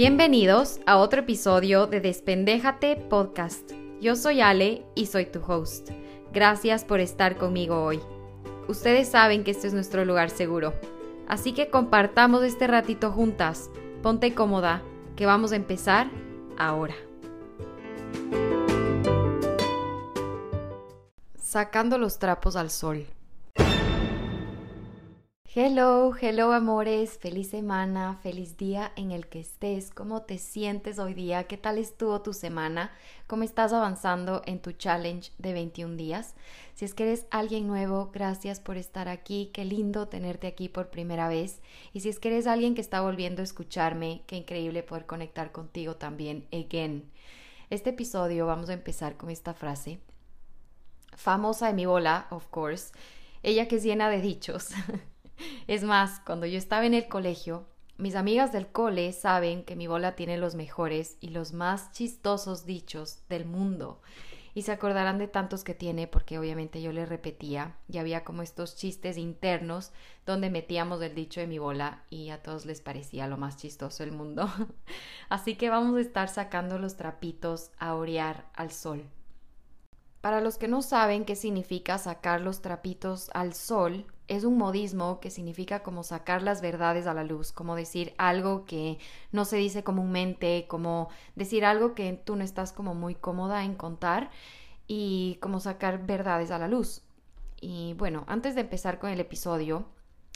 Bienvenidos a otro episodio de Despendéjate Podcast. Yo soy Ale y soy tu host. Gracias por estar conmigo hoy. Ustedes saben que este es nuestro lugar seguro, así que compartamos este ratito juntas. Ponte cómoda, que vamos a empezar ahora. Sacando los trapos al sol. Hello, hello amores, feliz semana, feliz día en el que estés, cómo te sientes hoy día, qué tal estuvo tu semana, cómo estás avanzando en tu challenge de 21 días. Si es que eres alguien nuevo, gracias por estar aquí, qué lindo tenerte aquí por primera vez. Y si es que eres alguien que está volviendo a escucharme, qué increíble poder conectar contigo también, again. Este episodio vamos a empezar con esta frase, famosa de mi bola, of course, ella que es llena de dichos. Es más, cuando yo estaba en el colegio, mis amigas del cole saben que mi bola tiene los mejores y los más chistosos dichos del mundo. Y se acordarán de tantos que tiene porque obviamente yo les repetía y había como estos chistes internos donde metíamos el dicho de mi bola y a todos les parecía lo más chistoso del mundo. Así que vamos a estar sacando los trapitos a orear al sol. Para los que no saben qué significa sacar los trapitos al sol, es un modismo que significa como sacar las verdades a la luz, como decir algo que no se dice comúnmente, como decir algo que tú no estás como muy cómoda en contar y como sacar verdades a la luz. Y bueno, antes de empezar con el episodio,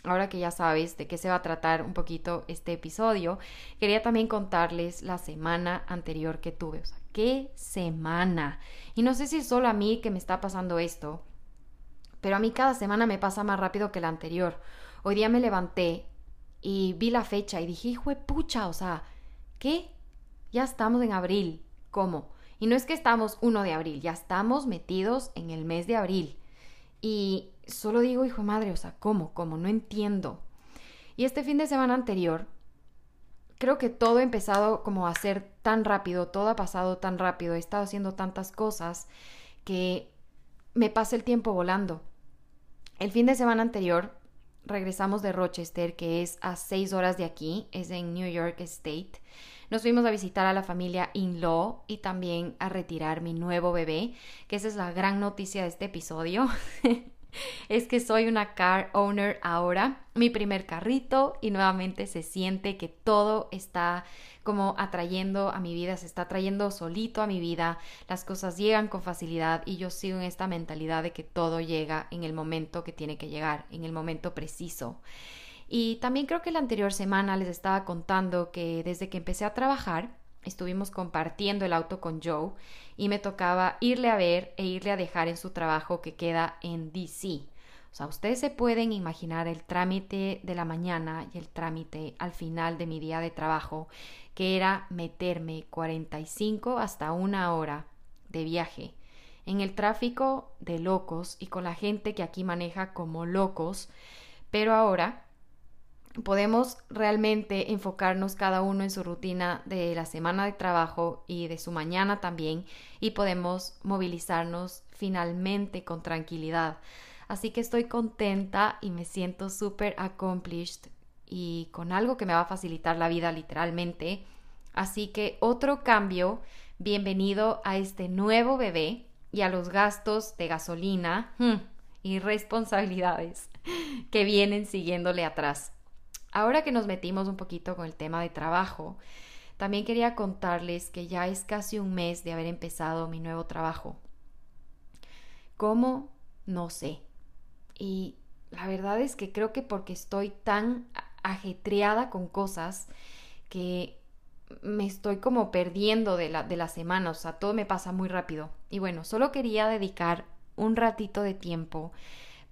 ahora que ya sabes de qué se va a tratar un poquito este episodio, quería también contarles la semana anterior que tuve. Qué semana. Y no sé si es solo a mí que me está pasando esto, pero a mí cada semana me pasa más rápido que la anterior. Hoy día me levanté y vi la fecha y dije, hijo de pucha, o sea, ¿qué? Ya estamos en abril. ¿Cómo? Y no es que estamos 1 de abril, ya estamos metidos en el mes de abril. Y solo digo, hijo de madre, o sea, ¿cómo? ¿Cómo? No entiendo. Y este fin de semana anterior, creo que todo ha empezado como a ser tan rápido, todo ha pasado tan rápido, he estado haciendo tantas cosas que me pasa el tiempo volando. El fin de semana anterior regresamos de Rochester, que es a seis horas de aquí, es en New York State. Nos fuimos a visitar a la familia In-Law y también a retirar mi nuevo bebé, que esa es la gran noticia de este episodio. es que soy una car owner ahora, mi primer carrito y nuevamente se siente que todo está como atrayendo a mi vida, se está trayendo solito a mi vida, las cosas llegan con facilidad y yo sigo en esta mentalidad de que todo llega en el momento que tiene que llegar, en el momento preciso. Y también creo que la anterior semana les estaba contando que desde que empecé a trabajar, estuvimos compartiendo el auto con Joe y me tocaba irle a ver e irle a dejar en su trabajo que queda en DC. O sea, ustedes se pueden imaginar el trámite de la mañana y el trámite al final de mi día de trabajo, que era meterme 45 hasta una hora de viaje en el tráfico de locos y con la gente que aquí maneja como locos, pero ahora podemos realmente enfocarnos cada uno en su rutina de la semana de trabajo y de su mañana también y podemos movilizarnos finalmente con tranquilidad. Así que estoy contenta y me siento súper accomplished y con algo que me va a facilitar la vida literalmente. Así que otro cambio, bienvenido a este nuevo bebé y a los gastos de gasolina hmm, y responsabilidades que vienen siguiéndole atrás. Ahora que nos metimos un poquito con el tema de trabajo, también quería contarles que ya es casi un mes de haber empezado mi nuevo trabajo. ¿Cómo? No sé. Y la verdad es que creo que porque estoy tan ajetreada con cosas que me estoy como perdiendo de la, de la semana, o sea, todo me pasa muy rápido. Y bueno, solo quería dedicar un ratito de tiempo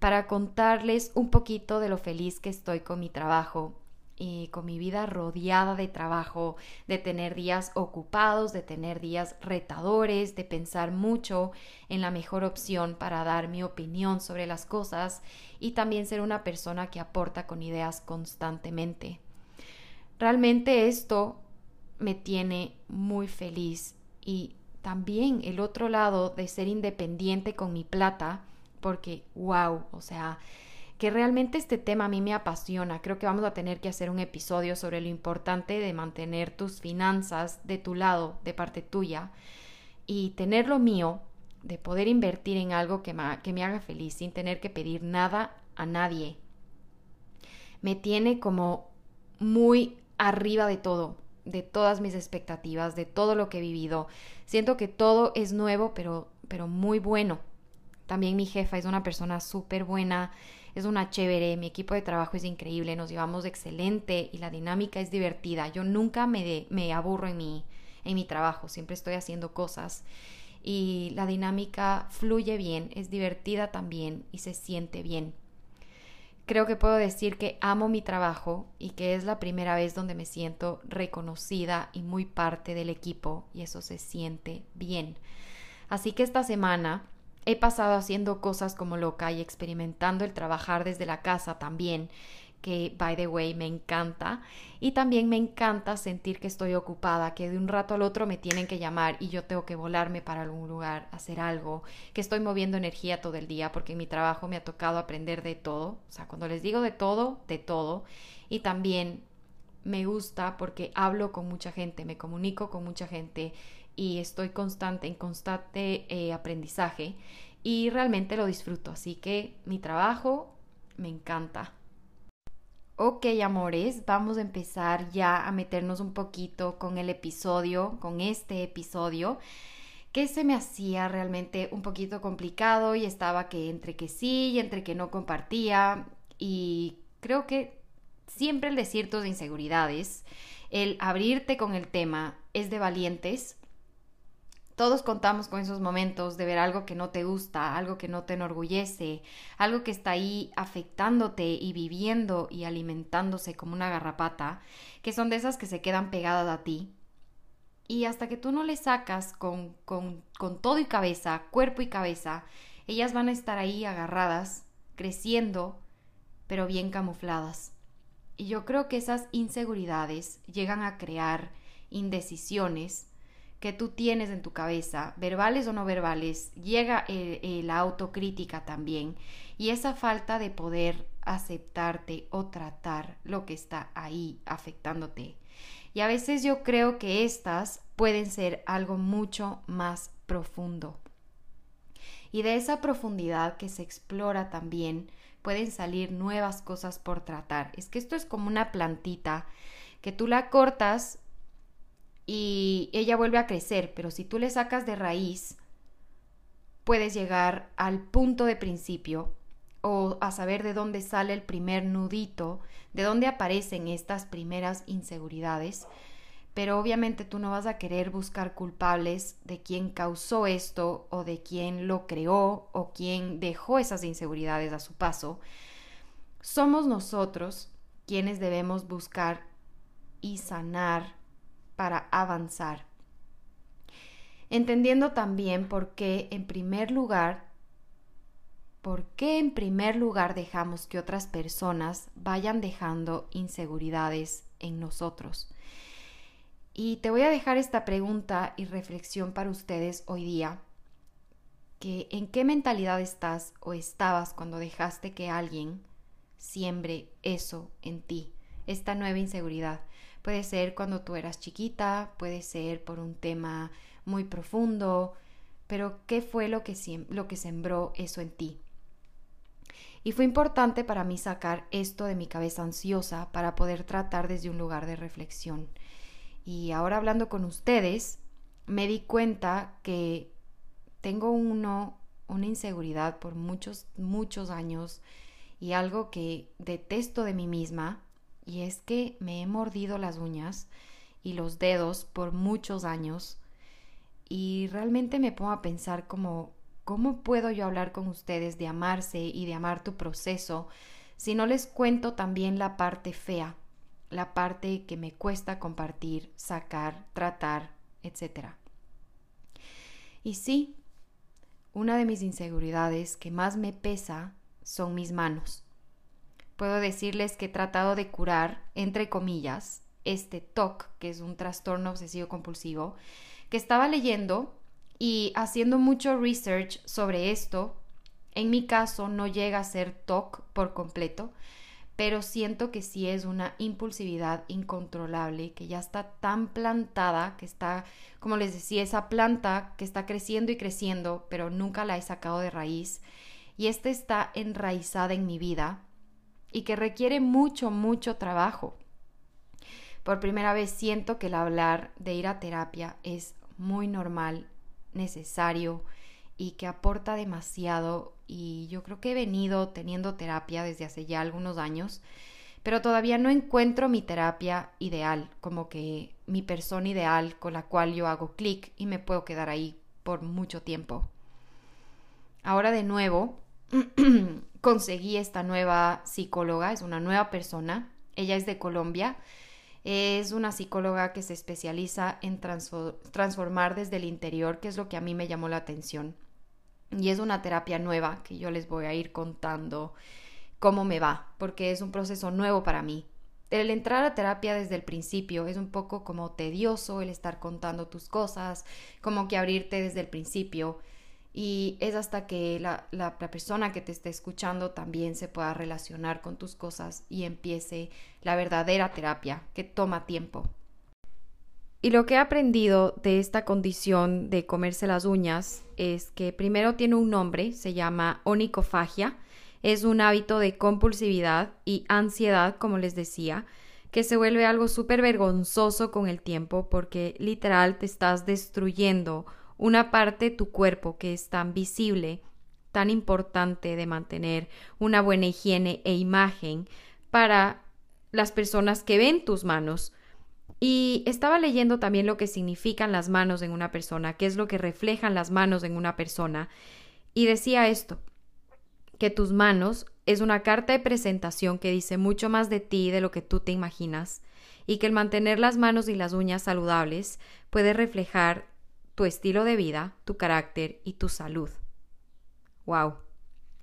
para contarles un poquito de lo feliz que estoy con mi trabajo y con mi vida rodeada de trabajo, de tener días ocupados, de tener días retadores, de pensar mucho en la mejor opción para dar mi opinión sobre las cosas y también ser una persona que aporta con ideas constantemente. Realmente esto me tiene muy feliz y también el otro lado de ser independiente con mi plata porque, wow, o sea, que realmente este tema a mí me apasiona. Creo que vamos a tener que hacer un episodio sobre lo importante de mantener tus finanzas de tu lado, de parte tuya, y tener lo mío, de poder invertir en algo que me, haga feliz sin tener que pedir nada a nadie. Me tiene como muy arriba de todo, de todas mis expectativas, de todo lo que he vivido. Siento que todo es nuevo, pero, pero muy bueno. También mi jefa es una persona súper buena, es una chévere, mi equipo de trabajo es increíble, nos llevamos excelente y la dinámica es divertida. Yo nunca me, me aburro en mi, en mi trabajo, siempre estoy haciendo cosas y la dinámica fluye bien, es divertida también y se siente bien. Creo que puedo decir que amo mi trabajo y que es la primera vez donde me siento reconocida y muy parte del equipo y eso se siente bien. Así que esta semana he pasado haciendo cosas como loca y experimentando el trabajar desde la casa también que, by the way, me encanta. Y también me encanta sentir que estoy ocupada, que de un rato al otro me tienen que llamar y yo tengo que volarme para algún lugar, hacer algo, que estoy moviendo energía todo el día, porque en mi trabajo me ha tocado aprender de todo. O sea, cuando les digo de todo, de todo. Y también me gusta porque hablo con mucha gente, me comunico con mucha gente y estoy constante, en constante eh, aprendizaje y realmente lo disfruto. Así que mi trabajo me encanta. Ok, amores, vamos a empezar ya a meternos un poquito con el episodio, con este episodio, que se me hacía realmente un poquito complicado y estaba que entre que sí y entre que no compartía. Y creo que siempre el decir tus inseguridades, el abrirte con el tema, es de valientes todos contamos con esos momentos de ver algo que no te gusta, algo que no te enorgullece, algo que está ahí afectándote y viviendo y alimentándose como una garrapata, que son de esas que se quedan pegadas a ti. Y hasta que tú no le sacas con, con, con todo y cabeza, cuerpo y cabeza, ellas van a estar ahí agarradas, creciendo, pero bien camufladas. Y yo creo que esas inseguridades llegan a crear indecisiones, que tú tienes en tu cabeza, verbales o no verbales, llega la autocrítica también y esa falta de poder aceptarte o tratar lo que está ahí afectándote. Y a veces yo creo que estas pueden ser algo mucho más profundo. Y de esa profundidad que se explora también pueden salir nuevas cosas por tratar. Es que esto es como una plantita que tú la cortas y ella vuelve a crecer, pero si tú le sacas de raíz, puedes llegar al punto de principio o a saber de dónde sale el primer nudito, de dónde aparecen estas primeras inseguridades, pero obviamente tú no vas a querer buscar culpables de quién causó esto o de quién lo creó o quién dejó esas inseguridades a su paso. Somos nosotros quienes debemos buscar y sanar para avanzar. Entendiendo también por qué en primer lugar, por qué en primer lugar dejamos que otras personas vayan dejando inseguridades en nosotros. Y te voy a dejar esta pregunta y reflexión para ustedes hoy día. Que en qué mentalidad estás o estabas cuando dejaste que alguien siembre eso en ti, esta nueva inseguridad. Puede ser cuando tú eras chiquita, puede ser por un tema muy profundo, pero ¿qué fue lo que, lo que sembró eso en ti? Y fue importante para mí sacar esto de mi cabeza ansiosa para poder tratar desde un lugar de reflexión. Y ahora hablando con ustedes, me di cuenta que tengo uno, una inseguridad por muchos, muchos años y algo que detesto de mí misma y es que me he mordido las uñas y los dedos por muchos años y realmente me pongo a pensar como ¿cómo puedo yo hablar con ustedes de amarse y de amar tu proceso si no les cuento también la parte fea, la parte que me cuesta compartir, sacar, tratar, etcétera? Y sí, una de mis inseguridades que más me pesa son mis manos puedo decirles que he tratado de curar, entre comillas, este TOC, que es un trastorno obsesivo compulsivo, que estaba leyendo y haciendo mucho research sobre esto, En mi caso no llega a ser TOC por completo, pero siento que sí es una impulsividad incontrolable, que ya está tan plantada, que está, como les decía, esa planta que está creciendo y creciendo, pero nunca la he sacado de raíz, y esta está enraizada en mi vida y que requiere mucho, mucho trabajo. Por primera vez siento que el hablar de ir a terapia es muy normal, necesario y que aporta demasiado y yo creo que he venido teniendo terapia desde hace ya algunos años, pero todavía no encuentro mi terapia ideal, como que mi persona ideal con la cual yo hago clic y me puedo quedar ahí por mucho tiempo. Ahora de nuevo conseguí esta nueva psicóloga, es una nueva persona, ella es de Colombia, es una psicóloga que se especializa en transformar desde el interior, que es lo que a mí me llamó la atención. Y es una terapia nueva que yo les voy a ir contando cómo me va, porque es un proceso nuevo para mí. El entrar a terapia desde el principio es un poco como tedioso el estar contando tus cosas, como que abrirte desde el principio y es hasta que la, la, persona que te esté escuchando también se pueda relacionar con tus cosas y empiece la verdadera terapia que toma tiempo. Y lo que he aprendido de esta condición de comerse las uñas es que primero tiene un nombre, se llama onicofagia, es un hábito de compulsividad y ansiedad, como les decía, que se vuelve algo súper vergonzoso con el tiempo porque literal te estás destruyendo una parte de tu cuerpo que es tan visible, tan importante de mantener una buena higiene e imagen para las personas que ven tus manos. Y estaba leyendo también lo que significan las manos en una persona, qué es lo que reflejan las manos en una persona. Y decía esto, que tus manos es una carta de presentación que dice mucho más de ti de lo que tú te imaginas y que el mantener las manos y las uñas saludables puede reflejar tu estilo de vida, tu carácter y tu salud. Wow.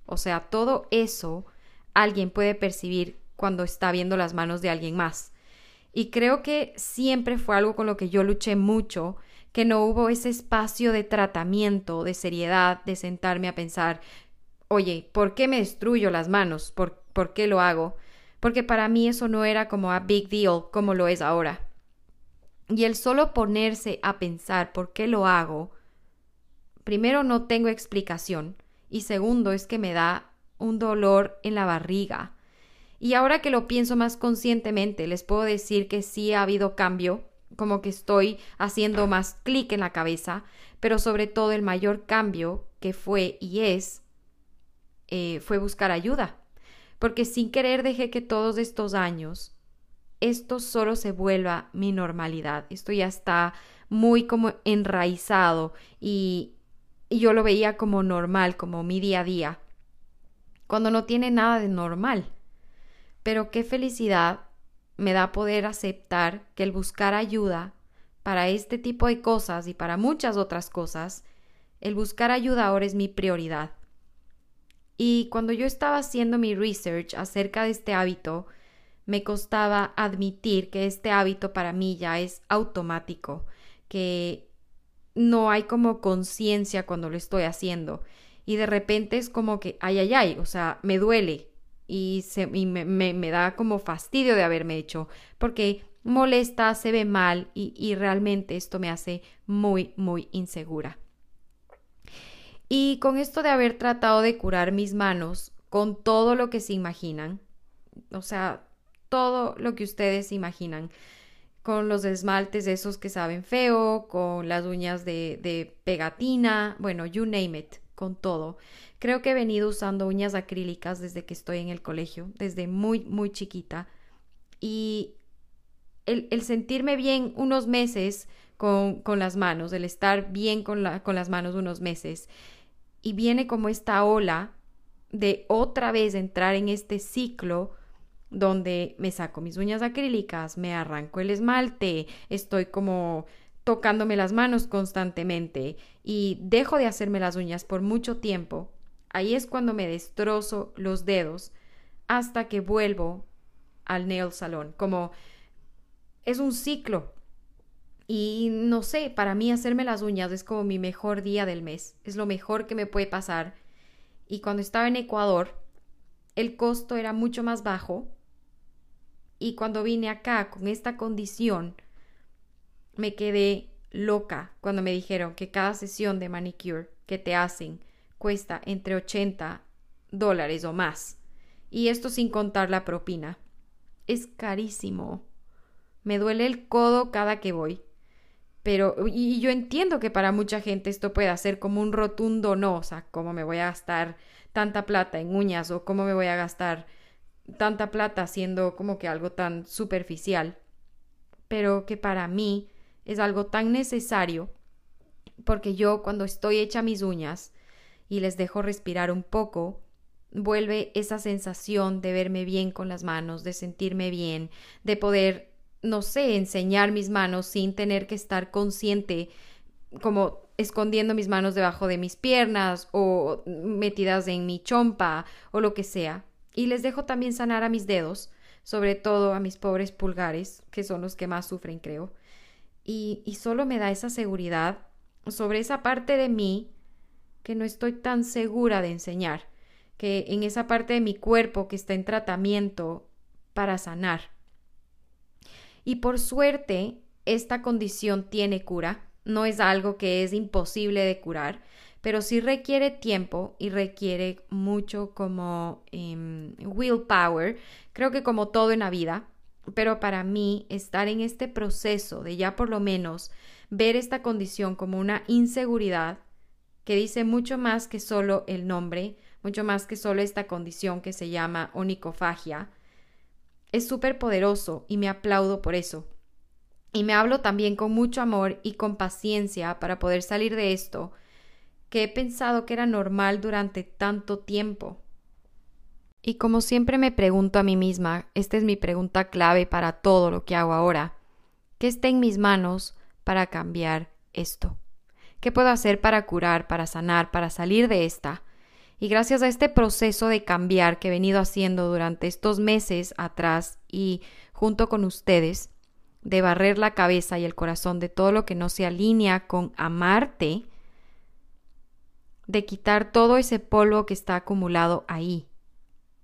O sea, todo eso alguien puede percibir cuando está viendo las manos de alguien más. Y creo que siempre fue algo con lo que yo luché mucho, que no hubo ese espacio de tratamiento, de seriedad, de sentarme a pensar, oye, ¿por qué me destruyo las manos? ¿Por, ¿por qué lo hago? Porque para mí eso no era como a big deal como lo es ahora. Y el solo ponerse a pensar por qué lo hago, primero no tengo explicación y segundo es que me da un dolor en la barriga. Y ahora que lo pienso más conscientemente, les puedo decir que sí ha habido cambio, como que estoy haciendo más clic en la cabeza, pero sobre todo el mayor cambio que fue y es eh, fue buscar ayuda, porque sin querer dejé que todos estos años esto solo se vuelva mi normalidad. Esto ya está muy como enraizado y, yo lo veía como normal, como mi día a día, cuando no tiene nada de normal. Pero qué felicidad me da poder aceptar que el buscar ayuda para este tipo de cosas y para muchas otras cosas, el buscar ayuda ahora es mi prioridad. Y cuando yo estaba haciendo mi research acerca de este hábito, me costaba admitir que este hábito para mí ya es automático, que no hay como conciencia cuando lo estoy haciendo. Y de repente es como que, ay, ay, ay, o sea, me duele y, se, me, me, da como fastidio de haberme hecho, porque molesta, se ve mal y, y realmente esto me hace muy, muy insegura. Y con esto de haber tratado de curar mis manos con todo lo que se imaginan, o sea, todo lo que ustedes imaginan. Con los esmaltes esos que saben feo, con las uñas de, de pegatina, bueno, you name it, con todo. Creo que he venido usando uñas acrílicas desde que estoy en el colegio, desde muy, muy chiquita. Y el, el sentirme bien unos meses con, con, las manos, el estar bien con, la, con las manos unos meses, y viene como esta ola de otra vez entrar en este ciclo donde me saco mis uñas acrílicas, me arranco el esmalte, estoy como tocándome las manos constantemente y dejo de hacerme las uñas por mucho tiempo, ahí es cuando me destrozo los dedos hasta que vuelvo al nail salón, como es un ciclo. Y no sé, para mí hacerme las uñas es como mi mejor día del mes, es lo mejor que me puede pasar y cuando estaba en Ecuador, el costo era mucho más bajo y cuando vine acá con esta condición, me quedé loca cuando me dijeron que cada sesión de manicure que te hacen cuesta entre 80 dólares o más. Y esto sin contar la propina. Es carísimo. Me duele el codo cada que voy. Pero, y yo entiendo que para mucha gente esto puede ser como un rotundo no, o sea, ¿cómo me voy a gastar tanta plata en uñas o cómo me voy a gastar tanta plata haciendo como que algo tan superficial? Pero que para mí es algo tan necesario porque yo cuando estoy hecha mis uñas y les dejo respirar un poco, vuelve esa sensación de verme bien con las manos, de sentirme bien, de poder, no sé, enseñar mis manos sin tener que estar consciente como escondiendo mis manos debajo de mis piernas o metidas en mi chompa o lo que sea. Y les dejo también sanar a mis dedos, sobre todo a mis pobres pulgares, que son los que más sufren, creo. Y, y solo me da esa seguridad sobre esa parte de mí que no estoy tan segura de enseñar, que en esa parte de mi cuerpo que está en tratamiento para sanar. Y por suerte, esta condición tiene cura, no es algo que es imposible de curar, pero sí requiere tiempo y requiere mucho como em, willpower, creo que como todo en la vida, pero para mí estar en este proceso de ya por lo menos ver esta condición como una inseguridad que dice mucho más que solo el nombre, mucho más que solo esta condición que se llama onicofagia, es súper poderoso y me aplaudo por eso. Y me hablo también con mucho amor y con paciencia para poder salir de esto, que he pensado que era normal durante tanto tiempo. Y como siempre me pregunto a mí misma, esta es mi pregunta clave para todo lo que hago ahora, ¿qué está en mis manos para cambiar esto? ¿Qué puedo hacer para curar, para sanar, para salir de esta? Y gracias a este proceso de cambiar que he venido haciendo durante estos meses atrás y junto con ustedes, de barrer la cabeza y el corazón de todo lo que no se alinea con amarte, de quitar todo ese polvo que está acumulado ahí,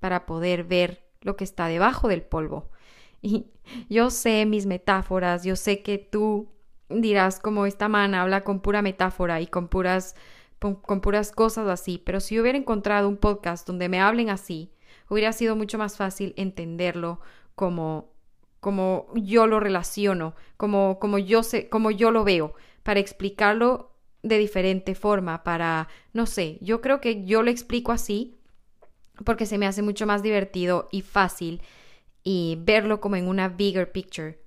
para poder ver lo que está debajo del polvo. Y yo sé mis metáforas, yo sé que tú dirás como esta man habla con pura metáfora y con puras, con, puras cosas así, pero si hubiera encontrado un podcast donde me hablen así, hubiera sido mucho más fácil entenderlo como como yo lo relaciono, como, como yo sé, como yo lo veo, para explicarlo de diferente forma, para, no sé, yo creo que yo lo explico así porque se me hace mucho más divertido y fácil y verlo como en una bigger picture,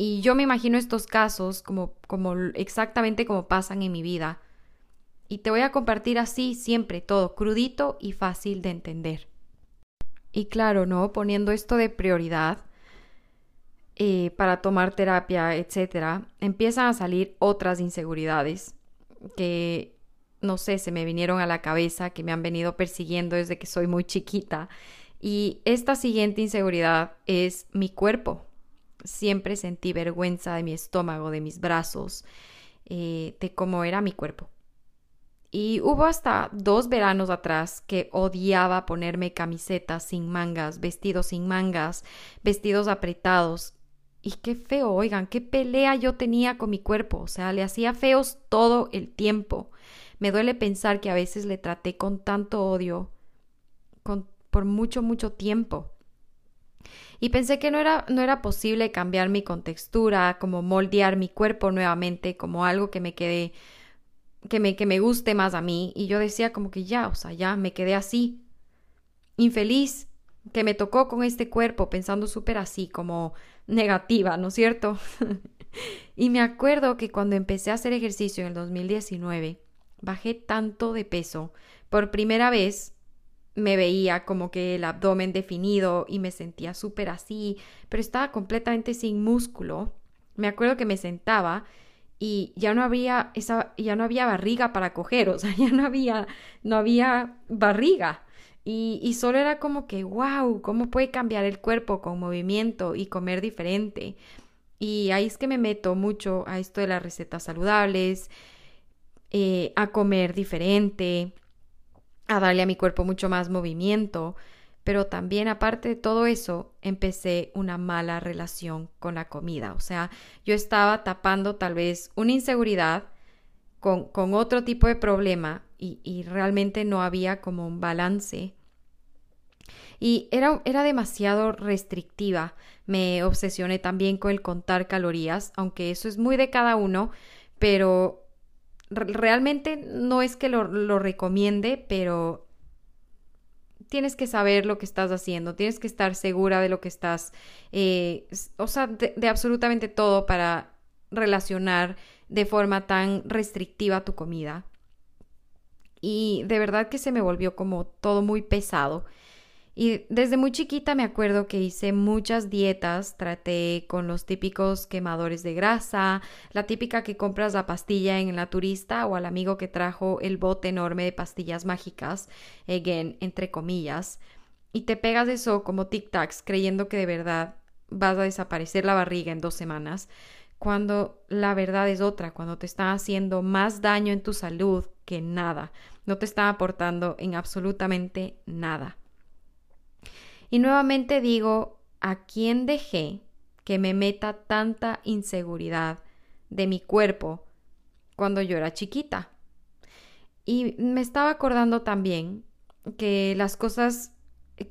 y yo me imagino estos casos como, como exactamente como pasan en mi vida. Y te voy a compartir así siempre todo, crudito y fácil de entender. Y claro, ¿no? Poniendo esto de prioridad eh, para tomar terapia, etcétera, empiezan a salir otras inseguridades que, no sé, se me vinieron a la cabeza, que me han venido persiguiendo desde que soy muy chiquita. Y esta siguiente inseguridad es mi cuerpo, siempre sentí vergüenza de mi estómago, de mis brazos, eh, de cómo era mi cuerpo. Y hubo hasta dos veranos atrás que odiaba ponerme camisetas sin mangas, vestidos sin mangas, vestidos apretados. Y qué feo, oigan, qué pelea yo tenía con mi cuerpo. O sea, le hacía feos todo el tiempo. Me duele pensar que a veces le traté con tanto odio por mucho, mucho tiempo. Y pensé que no era, no era posible cambiar mi contextura, como moldear mi cuerpo nuevamente, como algo que me quede, que me, que me guste más a mí. Y yo decía como que ya, o sea, ya me quedé así, infeliz, que me tocó con este cuerpo, pensando súper así, como negativa, ¿no es cierto? y me acuerdo que cuando empecé a hacer ejercicio en el 2019, bajé tanto de peso por primera vez me veía como que el abdomen definido y me sentía súper así, pero estaba completamente sin músculo. Me acuerdo que me sentaba y ya no había esa ya no había barriga para coger, o sea, ya no había no había barriga. Y, solo era como que, wow, ¿cómo puede cambiar el cuerpo con movimiento y comer diferente? Y ahí es que me meto mucho a esto de las recetas saludables, eh, a comer diferente, a darle a mi cuerpo mucho más movimiento, pero también aparte de todo eso, empecé una mala relación con la comida. O sea, yo estaba tapando tal vez una inseguridad con, con otro tipo de problema y, y, realmente no había como un balance. Y era, era demasiado restrictiva. Me obsesioné también con el contar calorías, aunque eso es muy de cada uno, pero realmente no es que lo, lo recomiende, pero tienes que saber lo que estás haciendo, tienes que estar segura de lo que estás, eh, o sea, de, de, absolutamente todo para relacionar de forma tan restrictiva tu comida. Y de verdad que se me volvió como todo muy pesado. Y desde muy chiquita me acuerdo que hice muchas dietas, traté con los típicos quemadores de grasa, la típica que compras la pastilla en la turista o al amigo que trajo el bote enorme de pastillas mágicas, again, entre comillas, y te pegas eso como tic-tacs creyendo que de verdad vas a desaparecer la barriga en dos semanas, cuando la verdad es otra, cuando te está haciendo más daño en tu salud que nada, no te está aportando en absolutamente nada. Y nuevamente digo, ¿a quién dejé que me meta tanta inseguridad de mi cuerpo cuando yo era chiquita? Y me estaba acordando también que las cosas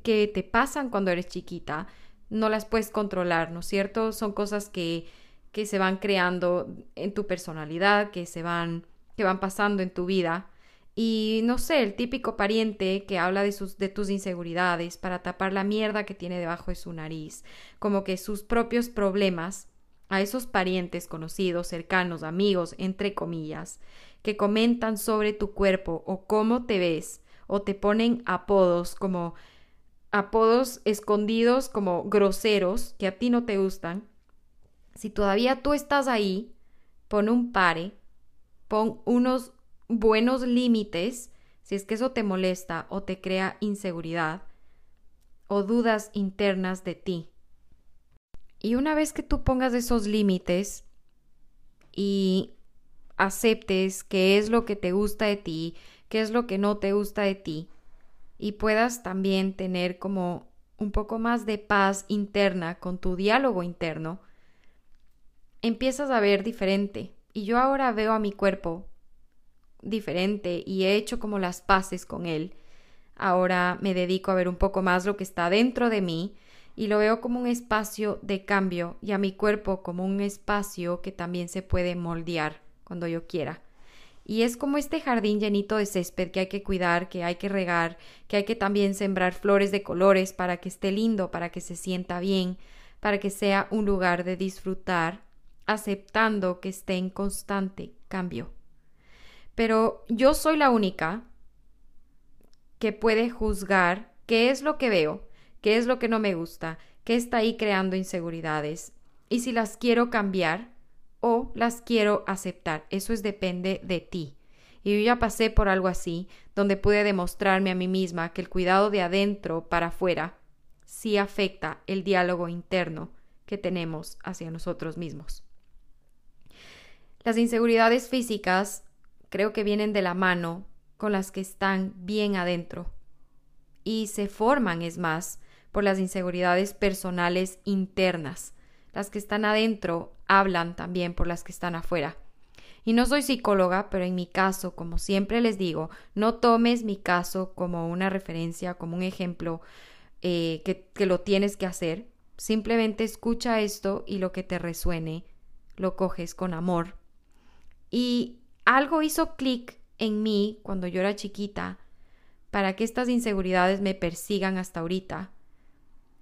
que te pasan cuando eres chiquita no las puedes controlar, ¿no es cierto? Son cosas que, que se van creando en tu personalidad, que se van, que van pasando en tu vida y no sé, el típico pariente que habla de, sus, de tus inseguridades para tapar la mierda que tiene debajo de su nariz, como que sus propios problemas a esos parientes conocidos, cercanos, amigos, entre comillas, que comentan sobre tu cuerpo o cómo te ves, o te ponen apodos como apodos escondidos como groseros que a ti no te gustan. Si todavía tú estás ahí, pon un pare, pon unos buenos límites si es que eso te molesta o te crea inseguridad o dudas internas de ti. Y una vez que tú pongas esos límites y aceptes qué es lo que te gusta de ti, qué es lo que no te gusta de ti, y puedas también tener como un poco más de paz interna con tu diálogo interno, empiezas a ver diferente. Y yo ahora veo a mi cuerpo diferente y he hecho como las paces con él. Ahora me dedico a ver un poco más lo que está dentro de mí y lo veo como un espacio de cambio y a mi cuerpo como un espacio que también se puede moldear cuando yo quiera. Y es como este jardín llenito de césped que hay que cuidar, que hay que regar, que hay que también sembrar flores de colores para que esté lindo, para que se sienta bien, para que sea un lugar de disfrutar, aceptando que esté en constante cambio pero yo soy la única que puede juzgar qué es lo que veo, qué es lo que no me gusta, qué está ahí creando inseguridades y si las quiero cambiar o las quiero aceptar. Eso es depende de ti. Y yo ya pasé por algo así, donde pude demostrarme a mí misma que el cuidado de adentro para afuera sí afecta el diálogo interno que tenemos hacia nosotros mismos. Las inseguridades físicas creo que vienen de la mano con las que están bien adentro y se forman, es más, por las inseguridades personales internas. Las que están adentro hablan también por las que están afuera. Y no soy psicóloga, pero en mi caso, como siempre les digo, no tomes mi caso como una referencia, como un ejemplo eh, que, que lo tienes que hacer. Simplemente escucha esto y lo que te resuene lo coges con amor. Y algo hizo clic en mí cuando yo era chiquita para que estas inseguridades me persigan hasta ahorita.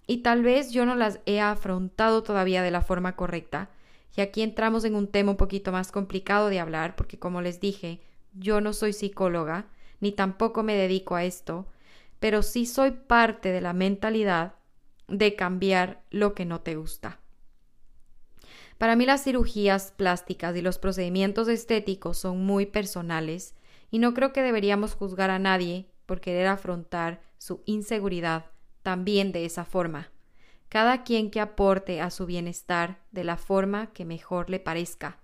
Y tal vez yo no las he afrontado todavía de la forma correcta. Y aquí entramos en un tema un poquito más complicado de hablar, porque como les dije, yo no soy psicóloga, ni tampoco me dedico a esto, pero sí soy parte de la mentalidad de cambiar lo que no te gusta. Para mí las cirugías plásticas y los procedimientos estéticos son muy personales y no creo que deberíamos juzgar a nadie por querer afrontar su inseguridad también de esa forma. Cada quien que aporte a su bienestar de la forma que mejor le parezca.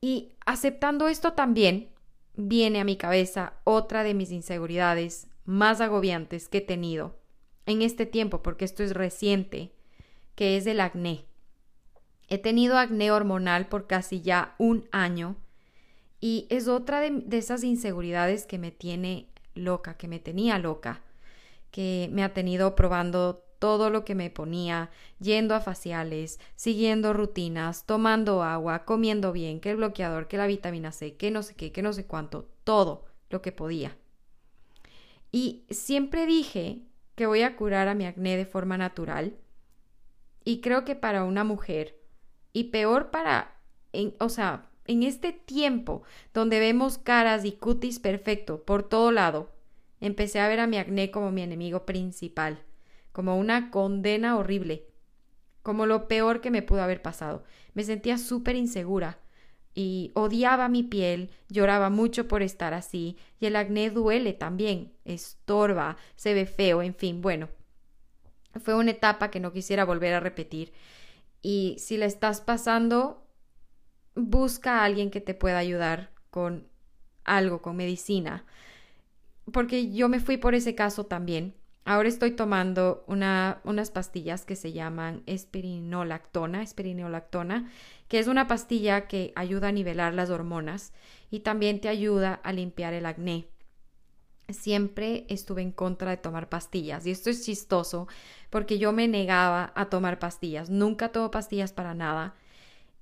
Y aceptando esto también, viene a mi cabeza otra de mis inseguridades más agobiantes que he tenido en este tiempo, porque esto es reciente, que es el acné. He tenido acné hormonal por casi ya un año y es otra de, esas inseguridades que me tiene loca, que me tenía loca, que me ha tenido probando todo lo que me ponía, yendo a faciales, siguiendo rutinas, tomando agua, comiendo bien, que el bloqueador, que la vitamina C, que no sé qué, que no sé cuánto, todo lo que podía. Y siempre dije que voy a curar a mi acné de forma natural. Y creo que para una mujer, y peor para, en, o sea, en este tiempo donde vemos caras y cutis perfecto por todo lado, empecé a ver a mi acné como mi enemigo principal, como una condena horrible, como lo peor que me pudo haber pasado. Me sentía súper insegura y odiaba mi piel, lloraba mucho por estar así, y el acné duele también, estorba, se ve feo, en fin, bueno. Fue una etapa que no quisiera volver a repetir. Y si la estás pasando, busca a alguien que te pueda ayudar con algo, con medicina. Porque yo me fui por ese caso también. Ahora estoy tomando una, unas pastillas que se llaman esperinolactona, esperinolactona, que es una pastilla que ayuda a nivelar las hormonas y también te ayuda a limpiar el acné. Siempre estuve en contra de tomar pastillas y esto es chistoso porque yo me negaba a tomar pastillas, nunca tomo pastillas para nada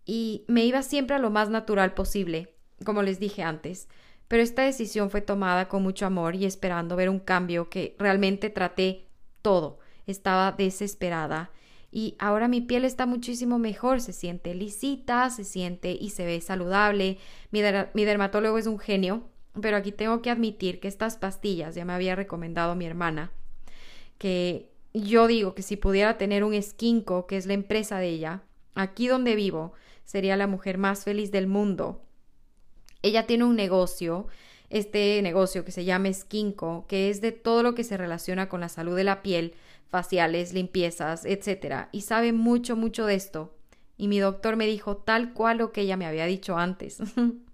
y me iba siempre a lo más natural posible, como les dije antes pero esta decisión fue tomada con mucho amor y esperando ver un cambio que realmente traté todo. Estaba desesperada y ahora mi piel está muchísimo mejor, se siente lisita, se siente y se ve saludable. Mi, mi, dermatólogo es un genio, pero aquí tengo que admitir que estas pastillas ya me había recomendado mi hermana, que yo digo que si pudiera tener un Skinco, que es la empresa de ella, aquí donde vivo, sería la mujer más feliz del mundo ella tiene un negocio, este negocio que se llama Skinco, que es de todo lo que se relaciona con la salud de la piel, faciales, limpiezas, etc. Y sabe mucho, mucho de esto. Y mi doctor me dijo tal cual lo que ella me había dicho antes.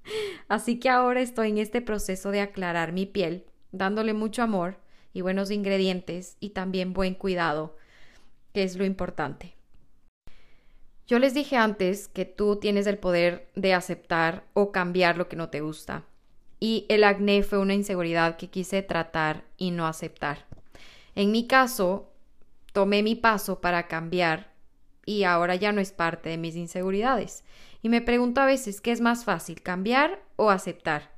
Así que ahora estoy en este proceso de aclarar mi piel, dándole mucho amor y buenos ingredientes y también buen cuidado, que es lo importante. Yo les dije antes que tú tienes el poder de aceptar o cambiar lo que no te gusta. Y el acné fue una inseguridad que quise tratar y no aceptar. En mi caso, tomé mi paso para cambiar y ahora ya no es parte de mis inseguridades. Y me pregunto a veces qué es más fácil, cambiar o aceptar.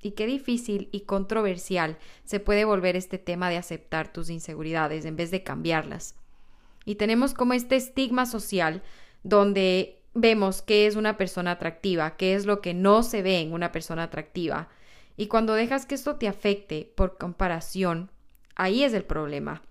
Y qué difícil y controversial se puede volver este tema de aceptar tus inseguridades en vez de cambiarlas. Y tenemos como este estigma social donde vemos qué es una persona atractiva, qué es lo que no se ve en una persona atractiva. Y cuando dejas que esto te afecte por comparación, ahí es el problema.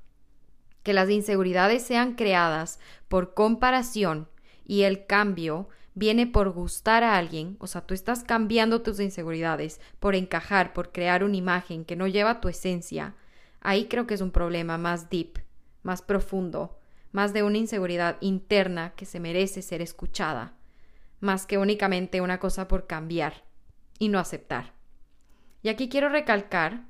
Que las inseguridades sean creadas por comparación y el cambio viene por gustar a alguien, o sea, tú estás cambiando tus inseguridades por encajar, por crear una imagen que no lleva tu esencia, ahí creo que es un problema más deep, más profundo, más de una inseguridad interna que se merece ser escuchada, más que únicamente una cosa por cambiar y no aceptar. Y aquí quiero recalcar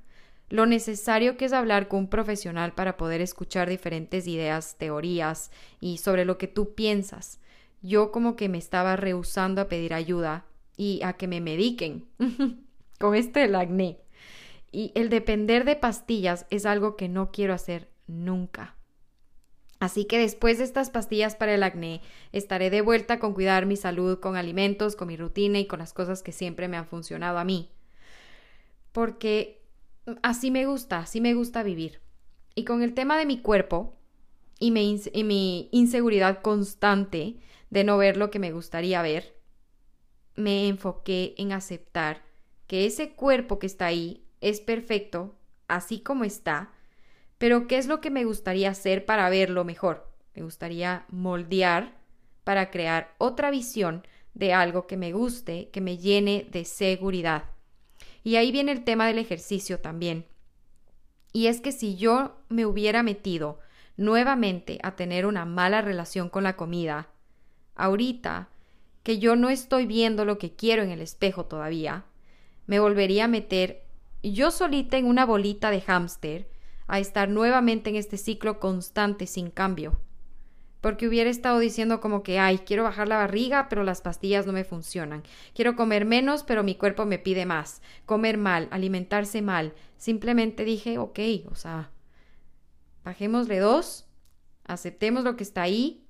lo necesario que es hablar con un profesional para poder escuchar diferentes ideas, teorías y sobre lo que tú piensas. Yo como que me estaba rehusando a pedir ayuda y a que me mediquen con este del acné. Y el depender de pastillas es algo que no quiero hacer nunca. Así que después de estas pastillas para el acné, estaré de vuelta con cuidar mi salud con alimentos, con mi rutina y con las cosas que siempre me han funcionado a mí. Porque así me gusta, así me gusta vivir. Y con el tema de mi cuerpo y mi, inseguridad constante de no ver lo que me gustaría ver, me enfoqué en aceptar que ese cuerpo que está ahí es perfecto, así como está, pero ¿qué es lo que me gustaría hacer para verlo mejor? Me gustaría moldear para crear otra visión de algo que me guste, que me llene de seguridad. Y ahí viene el tema del ejercicio también. Y es que si yo me hubiera metido nuevamente a tener una mala relación con la comida, ahorita que yo no estoy viendo lo que quiero en el espejo todavía, me volvería a meter yo solita en una bolita de hámster a estar nuevamente en este ciclo constante sin cambio. Porque hubiera estado diciendo como que, ay, quiero bajar la barriga, pero las pastillas no me funcionan. Quiero comer menos, pero mi cuerpo me pide más. Comer mal, alimentarse mal. Simplemente dije, ok, o sea, bajémosle dos, aceptemos lo que está ahí.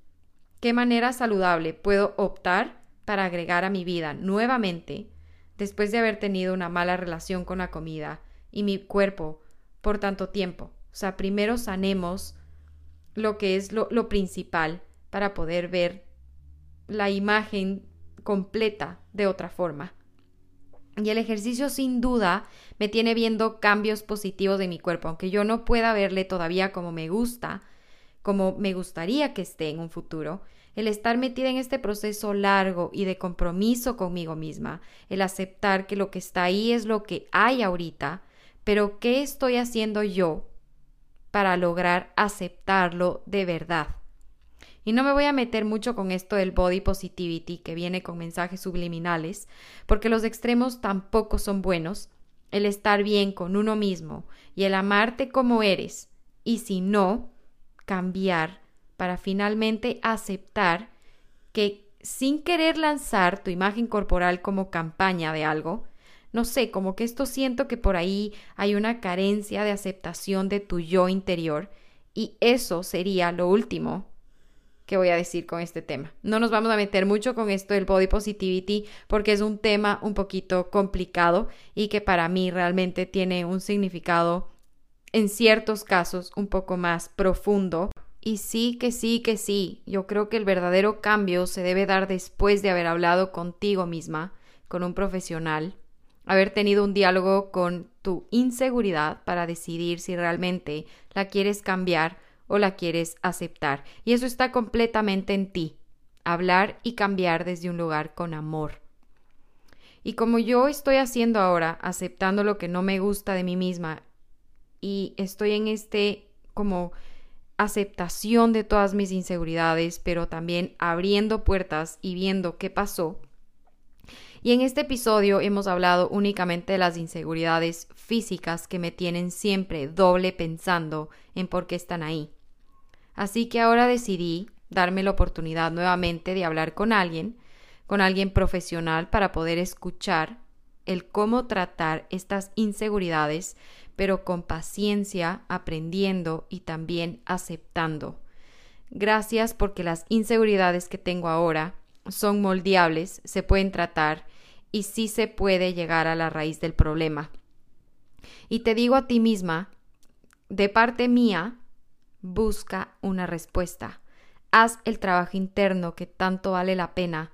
¿Qué manera saludable puedo optar para agregar a mi vida nuevamente después de haber tenido una mala relación con la comida y mi cuerpo por tanto tiempo. O sea, primero sanemos lo que es lo, principal para poder ver la imagen completa de otra forma. Y el ejercicio sin duda me tiene viendo cambios positivos de mi cuerpo, aunque yo no pueda verle todavía como me gusta, como me gustaría que esté en un futuro el estar metida en este proceso largo y de compromiso conmigo misma, el aceptar que lo que está ahí es lo que hay ahorita, pero ¿qué estoy haciendo yo para lograr aceptarlo de verdad? Y no me voy a meter mucho con esto del body positivity que viene con mensajes subliminales, porque los extremos tampoco son buenos. El estar bien con uno mismo y el amarte como eres, y si no, cambiar para finalmente aceptar que sin querer lanzar tu imagen corporal como campaña de algo, no sé, como que esto siento que por ahí hay una carencia de aceptación de tu yo interior y eso sería lo último que voy a decir con este tema. No nos vamos a meter mucho con esto del body positivity porque es un tema un poquito complicado y que para mí realmente tiene un significado en ciertos casos un poco más profundo y sí, que sí, que sí, yo creo que el verdadero cambio se debe dar después de haber hablado contigo misma, con un profesional, haber tenido un diálogo con tu inseguridad para decidir si realmente la quieres cambiar o la quieres aceptar. Y eso está completamente en ti, hablar y cambiar desde un lugar con amor. Y como yo estoy haciendo ahora, aceptando lo que no me gusta de mí misma y estoy en este como aceptación de todas mis inseguridades, pero también abriendo puertas y viendo qué pasó. Y en este episodio hemos hablado únicamente de las inseguridades físicas que me tienen siempre doble pensando en por qué están ahí. Así que ahora decidí darme la oportunidad nuevamente de hablar con alguien, con alguien profesional para poder escuchar el cómo tratar estas inseguridades pero con paciencia, aprendiendo y también aceptando. Gracias porque las inseguridades que tengo ahora son moldeables, se pueden tratar y sí se puede llegar a la raíz del problema. Y te digo a ti misma, de parte mía, busca una respuesta. Haz el trabajo interno que tanto vale la pena,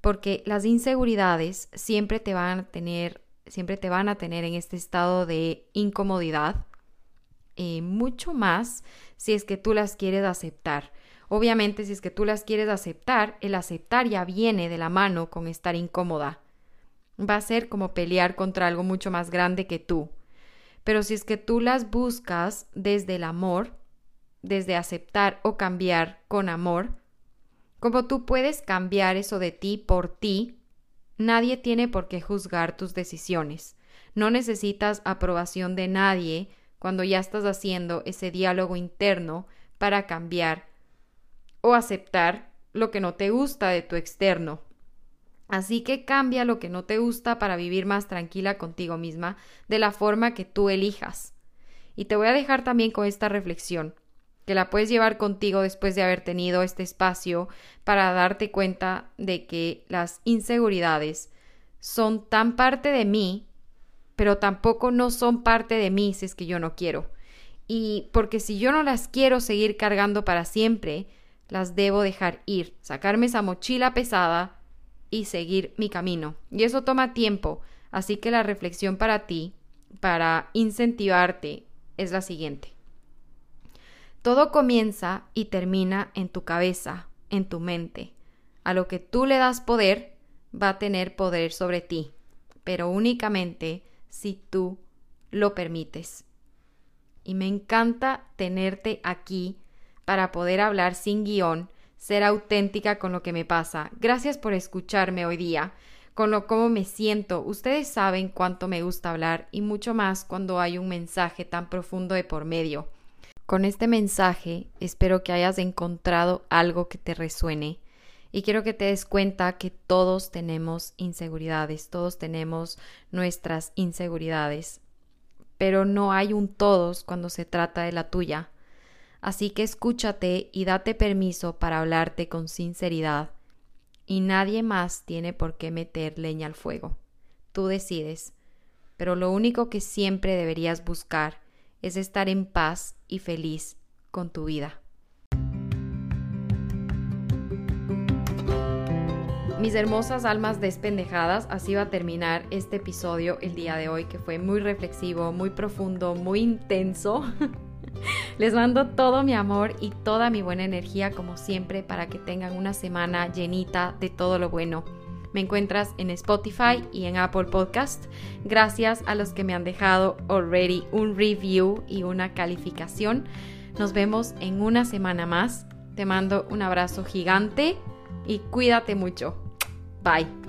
porque las inseguridades siempre te van a tener siempre te van a tener en este estado de incomodidad, eh, mucho más si es que tú las quieres aceptar. Obviamente, si es que tú las quieres aceptar, el aceptar ya viene de la mano con estar incómoda. Va a ser como pelear contra algo mucho más grande que tú. Pero si es que tú las buscas desde el amor, desde aceptar o cambiar con amor, como tú puedes cambiar eso de ti por ti, Nadie tiene por qué juzgar tus decisiones. No necesitas aprobación de nadie cuando ya estás haciendo ese diálogo interno para cambiar o aceptar lo que no te gusta de tu externo. Así que cambia lo que no te gusta para vivir más tranquila contigo misma de la forma que tú elijas. Y te voy a dejar también con esta reflexión que la puedes llevar contigo después de haber tenido este espacio para darte cuenta de que las inseguridades son tan parte de mí, pero tampoco no son parte de mí si es que yo no quiero. Y porque si yo no las quiero seguir cargando para siempre, las debo dejar ir, sacarme esa mochila pesada y seguir mi camino. Y eso toma tiempo, así que la reflexión para ti, para incentivarte, es la siguiente. Todo comienza y termina en tu cabeza, en tu mente. A lo que tú le das poder, va a tener poder sobre ti, pero únicamente si tú lo permites. Y me encanta tenerte aquí para poder hablar sin guion, ser auténtica con lo que me pasa. Gracias por escucharme hoy día. con lo cómo me siento. Ustedes saben cuánto me gusta hablar y mucho más cuando hay un mensaje tan profundo de por medio. Con este mensaje espero que hayas encontrado algo que te resuene y quiero que te des cuenta que todos tenemos inseguridades, todos tenemos nuestras inseguridades, pero no hay un todos cuando se trata de la tuya. Así que escúchate y date permiso para hablarte con sinceridad y nadie más tiene por qué meter leña al fuego. Tú decides, pero lo único que siempre deberías buscar es estar en paz y feliz con tu vida. Mis hermosas almas despendejadas, así va a terminar este episodio el día de hoy, que fue muy reflexivo, muy profundo, muy intenso. Les mando todo mi amor y toda mi buena energía como siempre para que tengan una semana llenita de todo lo bueno. Me encuentras en Spotify y en Apple Podcast. Gracias a los que me han dejado already un review y una calificación. Nos vemos en una semana más. Te mando un abrazo gigante y cuídate mucho. Bye.